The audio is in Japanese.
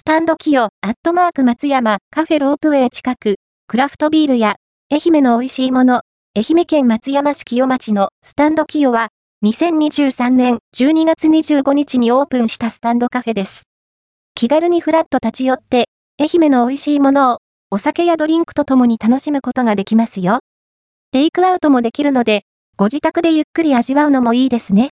スタンドキヨ、アットマーク松山、カフェロープウェイ近く、クラフトビールや、愛媛の美味しいもの、愛媛県松山市清町のスタンドキヨは、2023年12月25日にオープンしたスタンドカフェです。気軽にフラット立ち寄って、愛媛の美味しいものを、お酒やドリンクと共に楽しむことができますよ。テイクアウトもできるので、ご自宅でゆっくり味わうのもいいですね。